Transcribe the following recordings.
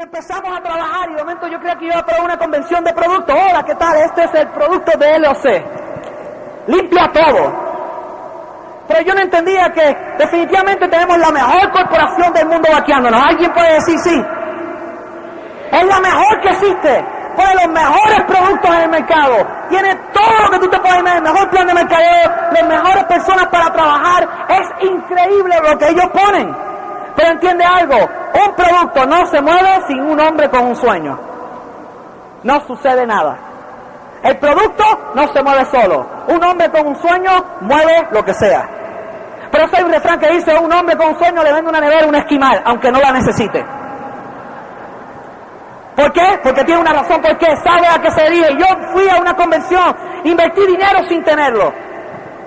Empezamos a trabajar y de momento yo creía que iba para una convención de productos. Hola, ¿qué tal? Este es el producto de LOC. Limpia todo. Pero yo no entendía que definitivamente tenemos la mejor corporación del mundo vaqueándonos. ¿Alguien puede decir sí? Es la mejor que existe. Pone los mejores productos en el mercado. Tiene todo lo que tú te puedes imaginar. El mejor plan de mercadeo. Las mejores personas para trabajar. Es increíble lo que ellos ponen. Pero entiende algo. Un producto no se mueve sin un hombre con un sueño. No sucede nada. El producto no se mueve solo. Un hombre con un sueño mueve lo que sea. Pero hay un refrán que dice, un hombre con un sueño le vende una nevera un esquimal, aunque no la necesite. ¿Por qué? Porque tiene una razón, porque sabe a qué se dirige. Yo fui a una convención, invertí dinero sin tenerlo,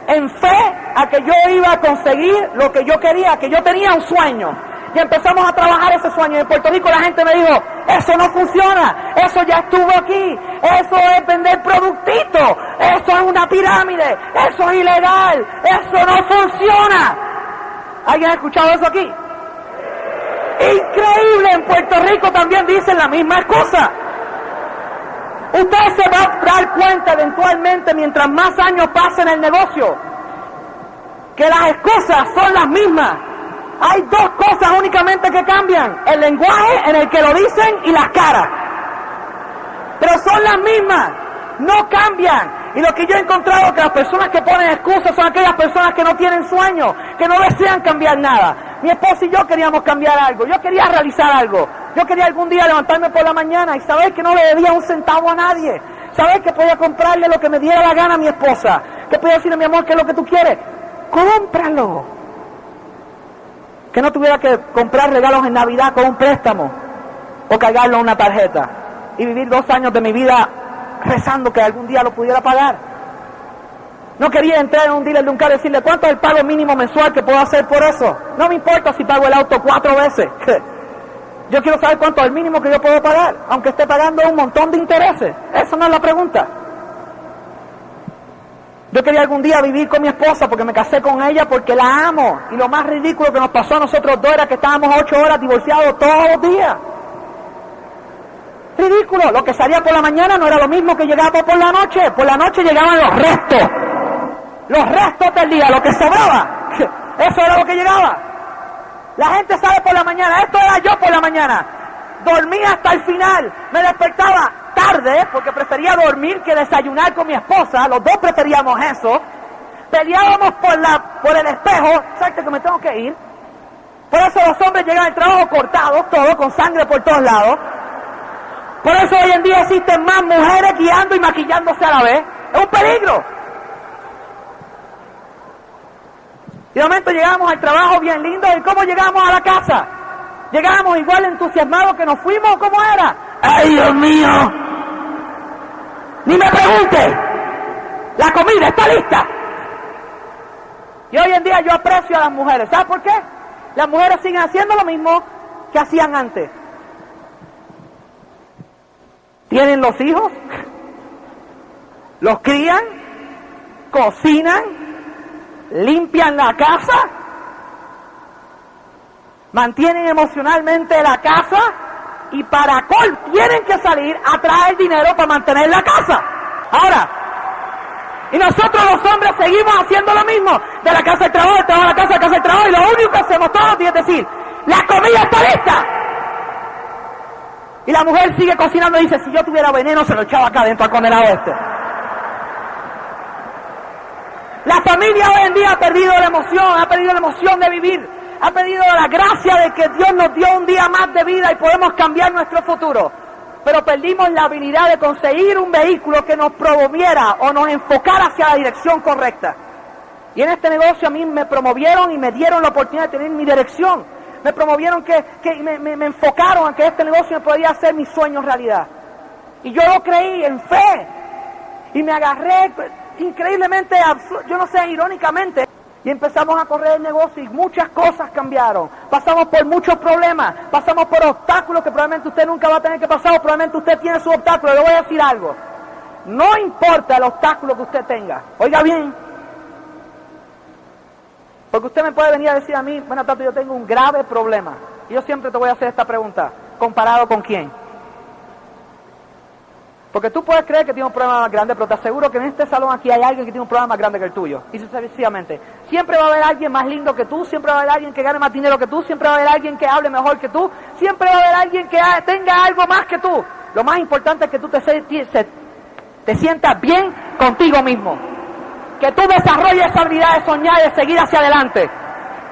en fe a que yo iba a conseguir lo que yo quería, que yo tenía un sueño. Y empezamos a trabajar ese sueño. Y en Puerto Rico la gente me dijo, eso no funciona, eso ya estuvo aquí, eso es vender productitos, eso es una pirámide, eso es ilegal, eso no funciona. ¿Alguien ha escuchado eso aquí? Increíble, en Puerto Rico también dicen la misma excusa. Usted se va a dar cuenta eventualmente mientras más años pasen en el negocio que las excusas son las mismas. Hay dos cosas únicamente que cambian, el lenguaje en el que lo dicen y las caras. Pero son las mismas, no cambian. Y lo que yo he encontrado es que las personas que ponen excusas son aquellas personas que no tienen sueño, que no desean cambiar nada. Mi esposa y yo queríamos cambiar algo, yo quería realizar algo. Yo quería algún día levantarme por la mañana y saber que no le debía un centavo a nadie. Saber que podía comprarle lo que me diera la gana a mi esposa. Que podía decirle, mi amor, ¿qué es lo que tú quieres? Cómpralo. Que no tuviera que comprar regalos en Navidad con un préstamo o cargarlo en una tarjeta y vivir dos años de mi vida rezando que algún día lo pudiera pagar. No quería entrar en un dealer de un carro y decirle cuánto es el pago mínimo mensual que puedo hacer por eso. No me importa si pago el auto cuatro veces. Yo quiero saber cuánto es el mínimo que yo puedo pagar, aunque esté pagando un montón de intereses. Eso no es la pregunta. Yo quería algún día vivir con mi esposa porque me casé con ella porque la amo. Y lo más ridículo que nos pasó a nosotros dos era que estábamos ocho horas divorciados todos los días. Ridículo. Lo que salía por la mañana no era lo mismo que llegaba por la noche. Por la noche llegaban los restos. Los restos del día, lo que sobraba. Eso era lo que llegaba. La gente sale por la mañana. Esto era yo por la mañana. Dormía hasta el final. Me despertaba tarde porque prefería dormir que desayunar con mi esposa. Los dos preferíamos eso. Peleábamos por, la, por el espejo. Exacto, que me tengo que ir. Por eso los hombres llegan al trabajo cortados, todo, con sangre por todos lados. Por eso hoy en día existen más mujeres guiando y maquillándose a la vez. Es un peligro. Y de momento llegamos al trabajo bien lindo. ¿Y cómo llegamos a la casa? Llegamos igual entusiasmados que nos fuimos, ¿cómo era? ¡Ay, Dios mío! Ni me pregunte. La comida está lista. Y hoy en día yo aprecio a las mujeres. ¿Sabes por qué? Las mujeres siguen haciendo lo mismo que hacían antes. Tienen los hijos, los crían, cocinan, limpian la casa, mantienen emocionalmente la casa y para col tienen que salir a traer dinero para mantener la casa. Ahora, y nosotros los hombres seguimos haciendo lo mismo, de la casa al trabajo, de trabajo a la casa, de casa al trabajo, y lo único que hacemos todos es decir, la comida está lista. Y la mujer sigue cocinando y dice, si yo tuviera veneno se lo echaba acá dentro al condenado este. La familia hoy en día ha perdido la emoción, ha perdido la emoción de vivir, ha perdido la gracia de que Dios nos dio un día más de vida y podemos cambiar nuestro futuro. Pero perdimos la habilidad de conseguir un vehículo que nos promoviera o nos enfocara hacia la dirección correcta. Y en este negocio a mí me promovieron y me dieron la oportunidad de tener mi dirección. Me promovieron que, que me, me, me enfocaron a que este negocio me podía hacer mis sueños realidad. Y yo lo creí en fe. Y me agarré increíblemente, yo no sé, irónicamente, y empezamos a correr el negocio y muchas cosas cambiaron. Pasamos por muchos problemas, pasamos por obstáculos que probablemente usted nunca va a tener que pasar, probablemente usted tiene su obstáculo. Le voy a decir algo. No importa el obstáculo que usted tenga. Oiga bien. Porque usted me puede venir a decir a mí, bueno, Tato, yo tengo un grave problema. Y yo siempre te voy a hacer esta pregunta. comparado con quién. Porque tú puedes creer que tiene un problema más grande, pero te aseguro que en este salón aquí hay alguien que tiene un problema más grande que el tuyo. Y sucesivamente. Siempre va a haber alguien más lindo que tú, siempre va a haber alguien que gane más dinero que tú, siempre va a haber alguien que hable mejor que tú, siempre va a haber alguien que tenga algo más que tú. Lo más importante es que tú te, te sientas bien contigo mismo. Que tú desarrolles esa habilidad de soñar de seguir hacia adelante.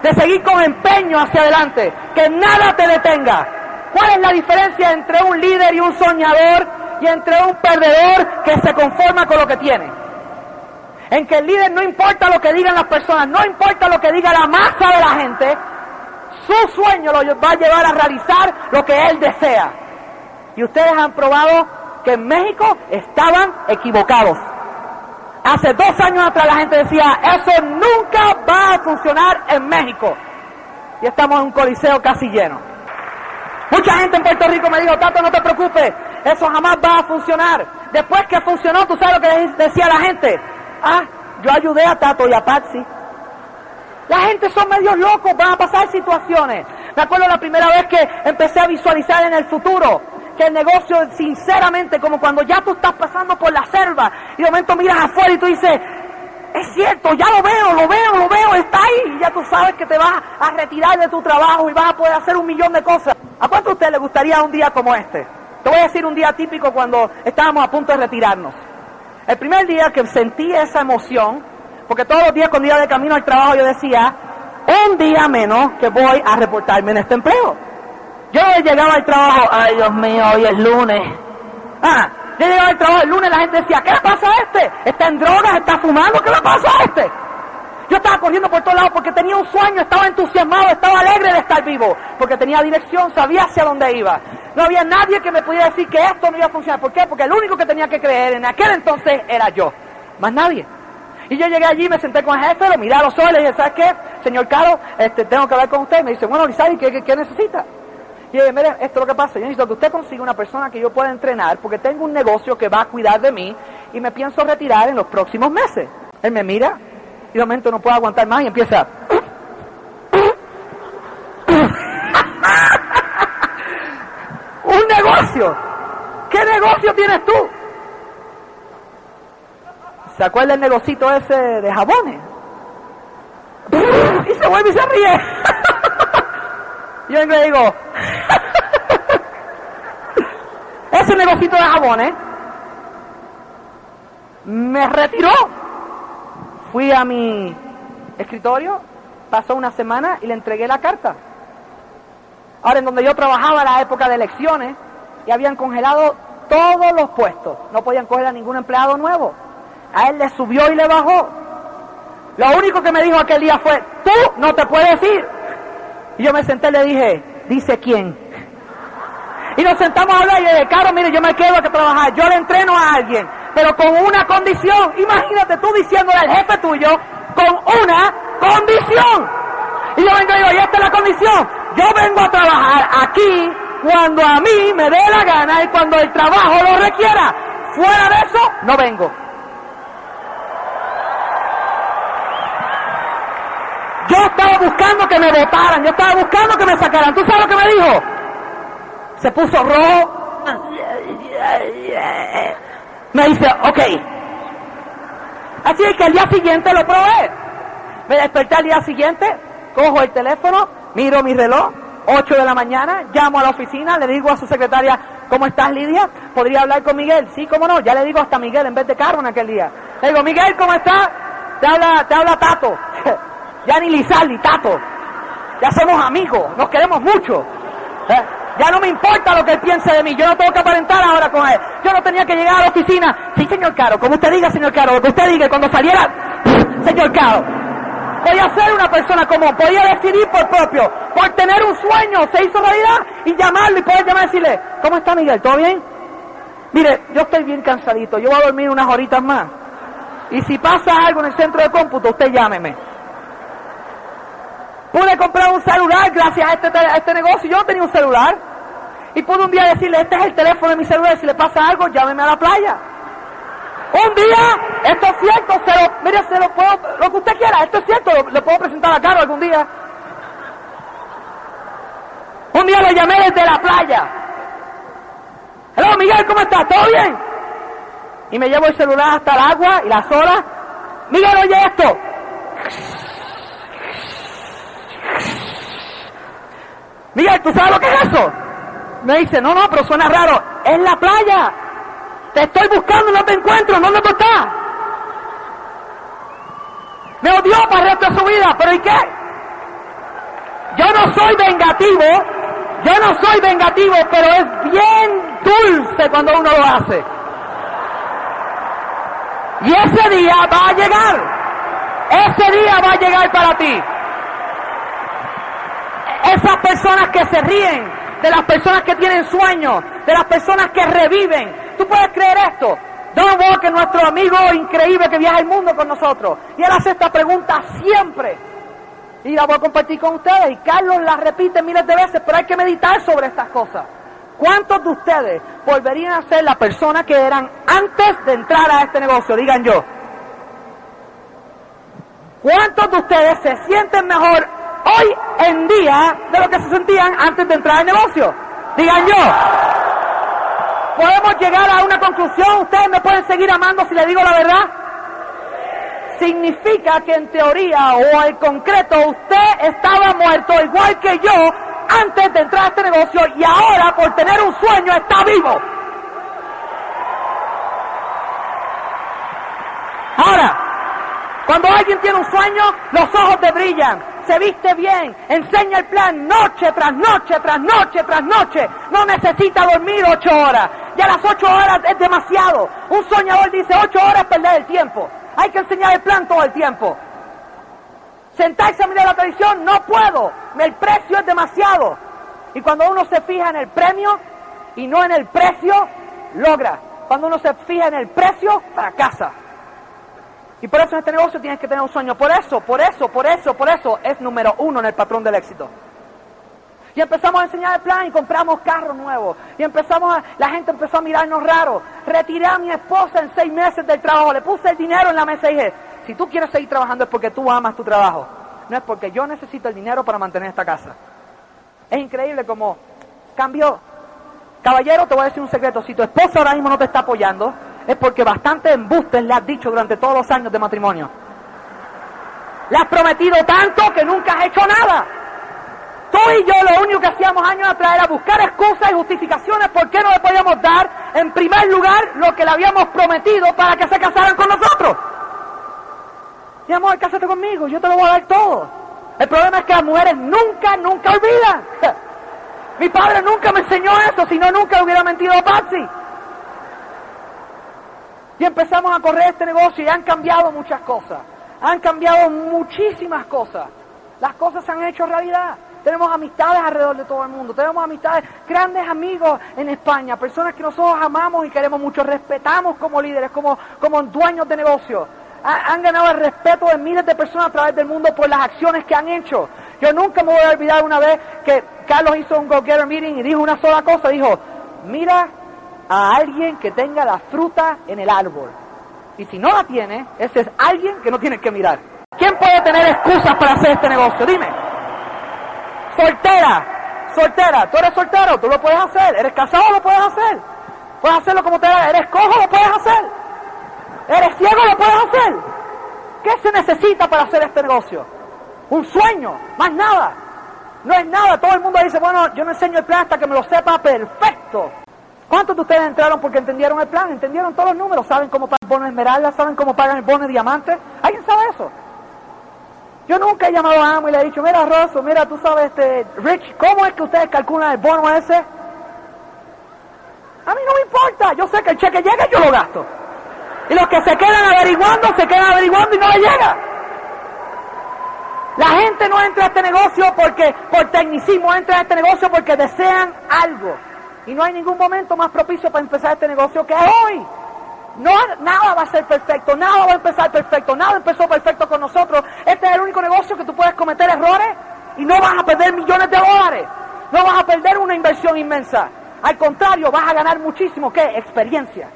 De seguir con empeño hacia adelante. Que nada te detenga. ¿Cuál es la diferencia entre un líder y un soñador? Y entre un perdedor que se conforma con lo que tiene. En que el líder no importa lo que digan las personas, no importa lo que diga la masa de la gente, su sueño lo va a llevar a realizar lo que él desea. Y ustedes han probado que en México estaban equivocados. Hace dos años atrás la gente decía, eso nunca va a funcionar en México. Y estamos en un coliseo casi lleno. Mucha gente en Puerto Rico me dijo, Tato, no te preocupes, eso jamás va a funcionar. Después que funcionó, tú sabes lo que decía la gente. Ah, yo ayudé a Tato y a Patsy. La gente son medios locos, van a pasar situaciones. Me acuerdo la primera vez que empecé a visualizar en el futuro que el negocio, sinceramente, como cuando ya tú estás pasando por la selva y de momento miras afuera y tú dices, es cierto, ya lo veo, lo veo, lo veo, está ahí. Y ya tú sabes que te vas a retirar de tu trabajo y vas a poder hacer un millón de cosas. ¿A cuánto a usted le gustaría un día como este? Te voy a decir un día típico cuando estábamos a punto de retirarnos. El primer día que sentí esa emoción, porque todos los días cuando iba de camino al trabajo yo decía, un día menos que voy a reportarme en este empleo. Yo llegaba al trabajo, ay Dios mío, hoy es lunes. Ah, yo llegaba al trabajo el lunes, la gente decía, ¿qué le pasa a este? ¿Está en drogas? ¿Está fumando? ¿Qué le pasa a este? Yo estaba corriendo por todos lados porque tenía un sueño, estaba entusiasmado, estaba alegre de estar vivo, porque tenía dirección, sabía hacia dónde iba. No había nadie que me pudiera decir que esto no iba a funcionar. ¿Por qué? Porque el único que tenía que creer en aquel entonces era yo, más nadie. Y yo llegué allí, me senté con el jefe, lo miré a los ojos le dije, ¿sabes qué? Señor Caro, este, tengo que hablar con usted. Me dice, bueno, Lizari, ¿qué, qué, necesita? Y yo dije, mire, esto es lo que pasa. Yo necesito que usted consiga una persona que yo pueda entrenar porque tengo un negocio que va a cuidar de mí y me pienso retirar en los próximos meses. Él me mira, y de momento no puedo aguantar más y empieza. ¡Un negocio! ¿Qué negocio tienes tú? ¿Se acuerda el negocito ese de jabones? Y se vuelve y se ríe. Yo le digo, ese negocito de jabones me retiró Fui a mi escritorio, pasó una semana y le entregué la carta. Ahora, en donde yo trabajaba en la época de elecciones, y habían congelado todos los puestos. No podían coger a ningún empleado nuevo. A él le subió y le bajó. Lo único que me dijo aquel día fue, tú no te puedes ir. Y yo me senté y le dije, dice quién. Y nos sentamos a hablar y le dije, Caro, mire, yo me quedo a trabajar. Yo le entreno a alguien pero con una condición. Imagínate tú diciéndole al jefe tuyo, con una condición. Y yo vengo y digo, y esta es la condición. Yo vengo a trabajar aquí cuando a mí me dé la gana y cuando el trabajo lo requiera. Fuera de eso, no vengo. Yo estaba buscando que me votaran, yo estaba buscando que me sacaran. ¿Tú sabes lo que me dijo? Se puso rojo me dice, ok. Así que al día siguiente lo probé. Me desperté al día siguiente, cojo el teléfono, miro mi reloj, 8 de la mañana, llamo a la oficina, le digo a su secretaria, ¿cómo estás Lidia? ¿Podría hablar con Miguel? Sí, cómo no, ya le digo hasta Miguel en vez de Carmen aquel día. Le digo, Miguel, ¿cómo estás? Te habla, te habla Tato. ya ni Lizardi, Tato. Ya somos amigos, nos queremos mucho. ¿Eh? Ya no me importa lo que él piense de mí. Yo no tengo que aparentar ahora con él. Yo no tenía que llegar a la oficina. Sí, señor Caro, como usted diga, señor Caro, lo que usted diga, cuando saliera, señor Caro. Podía ser una persona común, podía decidir por propio, por tener un sueño, se hizo realidad y llamarlo y poder llamar y decirle, ¿cómo está Miguel? ¿Todo bien? Mire, yo estoy bien cansadito, yo voy a dormir unas horitas más. Y si pasa algo en el centro de cómputo, usted llámeme. Pude comprar un celular gracias a este, a este negocio. Yo no tenía un celular. Y pude un día decirle, este es el teléfono de mi celular, si le pasa algo, llámeme a la playa. Un día, esto es cierto, se lo, mire, se lo puedo, lo que usted quiera, esto es cierto, le puedo presentar a Caro algún día. Un día lo llamé desde la playa. Hello, Miguel, ¿cómo estás? ¿Todo bien? Y me llevo el celular hasta el agua y las horas. Miguel, oye esto. Miguel, ¿tú sabes lo que es eso? Me dice, no, no, pero suena raro. Es la playa. Te estoy buscando, no te encuentro. ¿Dónde tú estás? Me odió para el resto de su vida. ¿Pero y qué? Yo no soy vengativo. Yo no soy vengativo, pero es bien dulce cuando uno lo hace. Y ese día va a llegar. Ese día va a llegar para ti. Esas personas que se ríen, de las personas que tienen sueños, de las personas que reviven. ¿Tú puedes creer esto? Don Walker, nuestro amigo increíble que viaja el mundo con nosotros. Y él hace esta pregunta siempre. Y la voy a compartir con ustedes. Y Carlos la repite miles de veces, pero hay que meditar sobre estas cosas. ¿Cuántos de ustedes volverían a ser la persona que eran antes de entrar a este negocio? Digan yo. ¿Cuántos de ustedes se sienten mejor hoy en día de lo que se sentían antes de entrar al negocio? Digan yo. ¿Podemos llegar a una conclusión? ¿Ustedes me pueden seguir amando si le digo la verdad? Significa que en teoría o en concreto usted estaba muerto igual que yo antes de entrar a este negocio y ahora por tener un sueño está vivo. Ahora, cuando alguien tiene un sueño, los ojos te brillan, se viste bien, enseña el plan noche tras noche, tras noche, tras noche. No necesita dormir ocho horas. Ya las ocho horas es demasiado. Un soñador dice ocho horas perder el tiempo. Hay que enseñar el plan todo el tiempo. Sentarse a mirar la televisión, no puedo. El precio es demasiado. Y cuando uno se fija en el premio y no en el precio, logra. Cuando uno se fija en el precio, fracasa. Y por eso en este negocio tienes que tener un sueño. Por eso, por eso, por eso, por eso es número uno en el patrón del éxito. Y empezamos a enseñar el plan y compramos carros nuevos. Y empezamos a, la gente empezó a mirarnos raro. Retiré a mi esposa en seis meses del trabajo. Le puse el dinero en la mesa y dije, si tú quieres seguir trabajando es porque tú amas tu trabajo. No es porque yo necesito el dinero para mantener esta casa. Es increíble como cambió. Caballero, te voy a decir un secreto. Si tu esposa ahora mismo no te está apoyando, es porque bastante embustes le has dicho durante todos los años de matrimonio. Le has prometido tanto que nunca has hecho nada. Tú y yo lo único que hacíamos años atrás era buscar excusas y justificaciones por qué no le podíamos dar en primer lugar lo que le habíamos prometido para que se casaran con nosotros. Mi amor, cásate conmigo, yo te lo voy a dar todo. El problema es que las mujeres nunca, nunca olvidan. Mi padre nunca me enseñó eso, si no nunca hubiera mentido a Patsy. Y empezamos a correr este negocio y han cambiado muchas cosas. Han cambiado muchísimas cosas. Las cosas se han hecho realidad. Tenemos amistades alrededor de todo el mundo. Tenemos amistades, grandes amigos en España, personas que nosotros amamos y queremos mucho, respetamos como líderes, como, como dueños de negocios. Han ganado el respeto de miles de personas a través del mundo por las acciones que han hecho. Yo nunca me voy a olvidar una vez que Carlos hizo un Go-Getter Meeting y dijo una sola cosa. Dijo, mira a alguien que tenga la fruta en el árbol. Y si no la tiene, ese es alguien que no tiene que mirar. ¿Quién puede tener excusas para hacer este negocio? Dime. Soltera, soltera, tú eres soltero, tú lo puedes hacer. Eres casado, lo puedes hacer. Puedes hacerlo como te da. Eres cojo, lo puedes hacer. Eres ciego, lo puedes hacer. ¿Qué se necesita para hacer este negocio? Un sueño, más nada. No es nada. Todo el mundo dice, bueno, yo no enseño el plan hasta que me lo sepa perfecto. ¿Cuántos de ustedes entraron porque entendieron el plan? ¿Entendieron todos los números? ¿Saben cómo pagan el bono de esmeralda? ¿Saben cómo pagan el bono de diamante? ¿Alguien sabe eso? Yo nunca he llamado a Amo y le he dicho, mira Rosso, mira, tú sabes, este, Rich, ¿cómo es que ustedes calculan el bono ese? A mí no me importa, yo sé que el cheque llega y yo lo gasto. Y los que se quedan averiguando, se quedan averiguando y no le llega. La gente no entra a este negocio porque por tecnicismo, entra a este negocio porque desean algo. Y no hay ningún momento más propicio para empezar este negocio que hoy. No, nada va a ser perfecto, nada va a empezar perfecto, nada empezó perfecto con nosotros. Este es el único negocio que tú puedes cometer errores y no vas a perder millones de dólares. No vas a perder una inversión inmensa. Al contrario, vas a ganar muchísimo, ¿qué? Experiencia.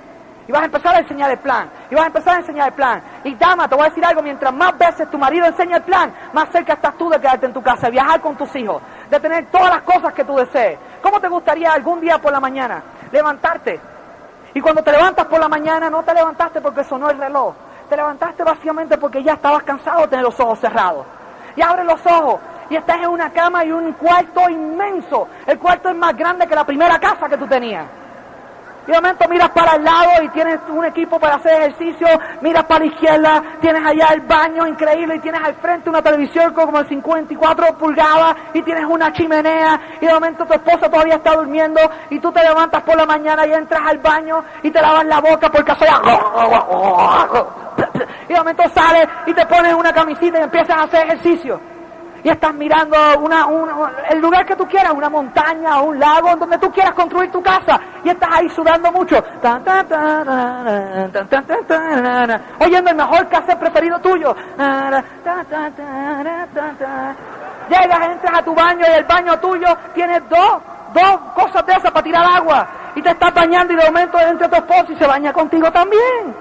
Y vas a empezar a enseñar el plan. Y vas a empezar a enseñar el plan. Y dama, te voy a decir algo, mientras más veces tu marido enseña el plan, más cerca estás tú de quedarte en tu casa, viajar con tus hijos, de tener todas las cosas que tú desees. ¿Cómo te gustaría algún día por la mañana levantarte? Y cuando te levantas por la mañana, no te levantaste porque sonó el reloj. Te levantaste básicamente porque ya estabas cansado de tener los ojos cerrados. Y abres los ojos y estás en una cama y un cuarto inmenso. El cuarto es más grande que la primera casa que tú tenías. Y de momento miras para el lado y tienes un equipo para hacer ejercicio, miras para la izquierda, tienes allá el baño increíble y tienes al frente una televisión como de 54 pulgadas y tienes una chimenea y de momento tu esposa todavía está durmiendo y tú te levantas por la mañana y entras al baño y te lavas la boca porque soy y de momento sales y te pones una camisita y empiezas a hacer ejercicio y estás mirando una, el lugar que tú quieras, una montaña o un lago, donde tú quieras construir tu casa, y estás ahí sudando mucho, oyendo el mejor cassette preferido tuyo. Llegas, entras a tu baño y el baño tuyo tiene dos, dos cosas de esas para tirar agua, y te estás bañando y de momento entra tu esposo y se baña contigo también.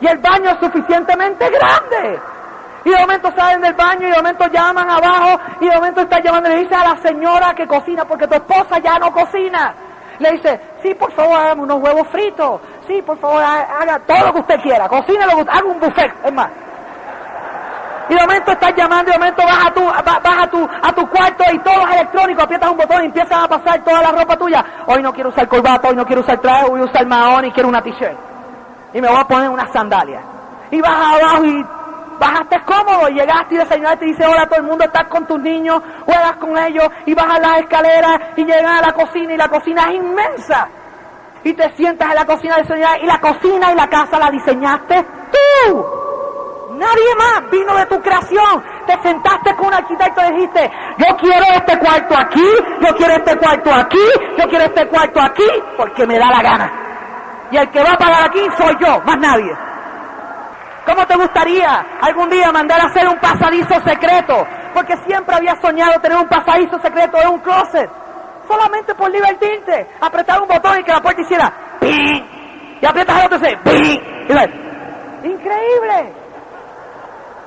Y el baño es suficientemente grande y de momento salen del baño y de momento llaman abajo y de momento está llamando y le dice a la señora que cocina porque tu esposa ya no cocina. Le dice, sí, por favor, hágame unos huevos fritos. Sí, por favor, haga todo lo que usted quiera. Cocina lo que haga un buffet, es más. Y de momento estás llamando y de momento vas a tu, vas a tu, a tu cuarto y todo es electrónico, aprietas un botón y empiezas a pasar toda la ropa tuya. Hoy no quiero usar corbata, hoy no quiero usar traje, voy a usar mahón y quiero una t-shirt. Y me voy a poner unas sandalias. Y vas abajo y bajaste cómodo, llegaste y el Señor te dice, hola, todo el mundo estás con tus niños, juegas con ellos y bajas las escaleras y llegas a la cocina y la cocina es inmensa. Y te sientas en la cocina del Señor y la cocina y la casa la diseñaste tú. Nadie más vino de tu creación. Te sentaste con un arquitecto y dijiste, yo quiero este cuarto aquí, yo quiero este cuarto aquí, yo quiero este cuarto aquí, porque me da la gana. Y el que va a pagar aquí soy yo, más nadie. ¿Cómo te gustaría algún día mandar a hacer un pasadizo secreto? Porque siempre había soñado tener un pasadizo secreto en un closet. Solamente por divertirte. Apretar un botón y que la puerta hiciera ¡ping! Y aprietas el otro y dice. Y ¡Increíble!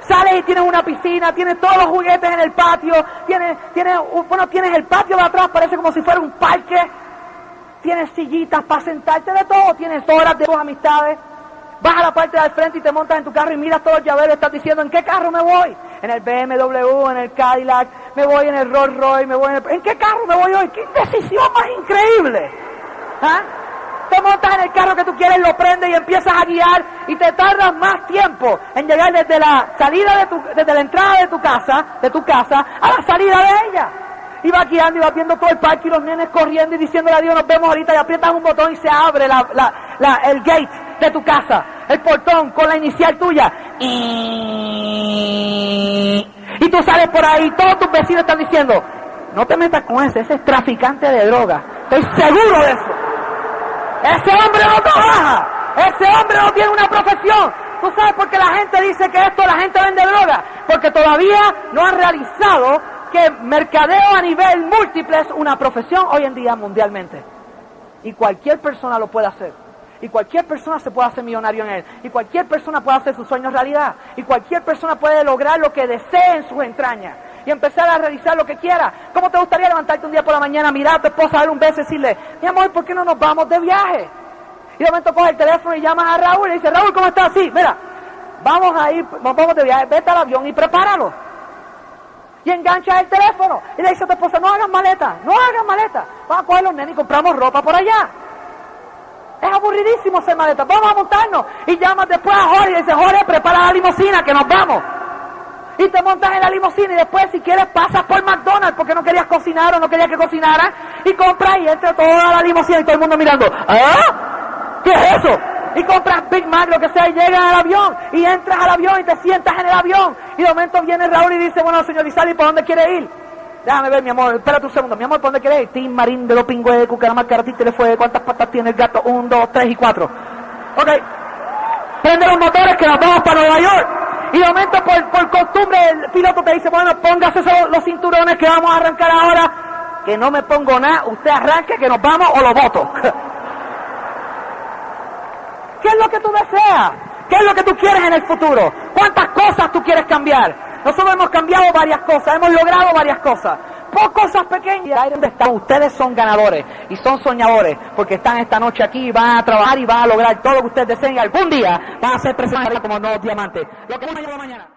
Sales y tienes una piscina, tienes todos los juguetes en el patio, tienes, tienes, bueno, tienes el patio de atrás, parece como si fuera un parque, tienes sillitas para sentarte de todo, tienes horas de tus amistades. Vas a la parte del frente y te montas en tu carro y miras todos los llaveros y estás diciendo, ¿en qué carro me voy? En el BMW, en el Cadillac, me voy en el Rolls Royce, me voy en el... ¿En qué carro me voy hoy? ¡Qué decisión más increíble! ¿Ah? Te montas en el carro que tú quieres, lo prendes y empiezas a guiar y te tardas más tiempo en llegar desde la salida de tu, desde la entrada de tu casa, de tu casa, a la salida de ella. Y vas guiando y vas viendo todo el parque y los nenes corriendo y diciéndole a Dios, nos vemos ahorita y aprietas un botón y se abre la, el gate de tu casa el portón con la inicial tuya. Y, tú sales por ahí, todos tus vecinos están diciendo, no te metas con ese, ese es traficante de droga. Estoy seguro de eso. Ese hombre no trabaja. Ese hombre no tiene una profesión. ¿Tú sabes por qué la gente dice que esto la gente vende droga? Porque todavía no han realizado que mercadeo a nivel múltiple es una profesión hoy en día mundialmente. Y cualquier persona lo puede hacer. Y cualquier persona se puede hacer millonario en él. Y cualquier persona puede hacer sus sueños realidad. Y cualquier persona puede lograr lo que desee en sus entrañas. Y empezar a realizar lo que quiera. ¿Cómo te gustaría levantarte un día por la mañana, mirar a tu esposa, darle un beso y decirle, mi amor, ¿por qué no nos vamos de viaje? Y de momento coge el teléfono y llamas a Raúl y le dice, Raúl, ¿cómo estás? Sí, mira, vamos a ir, vamos de viaje, vete al avión y prepáralo. Y engancha el teléfono. Y le dice a tu esposa, no hagas maleta, no hagas maleta. Vamos a coger los nenes y compramos ropa por allá. Es aburridísimo ser maleta. Vamos a montarnos. Y llamas después a Jorge y dice, Jorge, prepara la limusina, que nos vamos. Y te montas en la limusina y después si quieres pasas por McDonald's porque no querías cocinar o no querías que cocinara y compras y entra toda la limusina y todo el mundo mirando. ¿Ah? ¿Qué es eso? Y compras Big Mac, lo que sea, y llegas al avión y entras al avión y te sientas en el avión. Y de momento viene Raúl y dice, bueno, señor Isali, ¿por dónde quiere ir? Déjame ver, mi amor, espérate un segundo. Mi amor, ¿por dónde quieres ir? Tim Marín de los pingües, cucaramá, caratí, le fue. ¿Cuántas patas tiene el gato? Un, dos, tres y cuatro. Ok. Prende los motores que nos vamos para Nueva York. Y de momento, por, por costumbre, el piloto te dice, bueno, póngase los cinturones que vamos a arrancar ahora. Que no me pongo nada, usted arranque, que nos vamos o lo voto. ¿Qué es lo que tú deseas? ¿Qué es lo que tú quieres en el futuro? ¿Cuántas cosas tú quieres cambiar? Nosotros hemos cambiado varias cosas, hemos logrado varias cosas. Por cosas pequeñas. Ahí donde están, ustedes son ganadores y son soñadores porque están esta noche aquí y van a trabajar y van a lograr todo lo que ustedes deseen y algún día van a ser presentes como nuevos diamantes. Lo que mañana.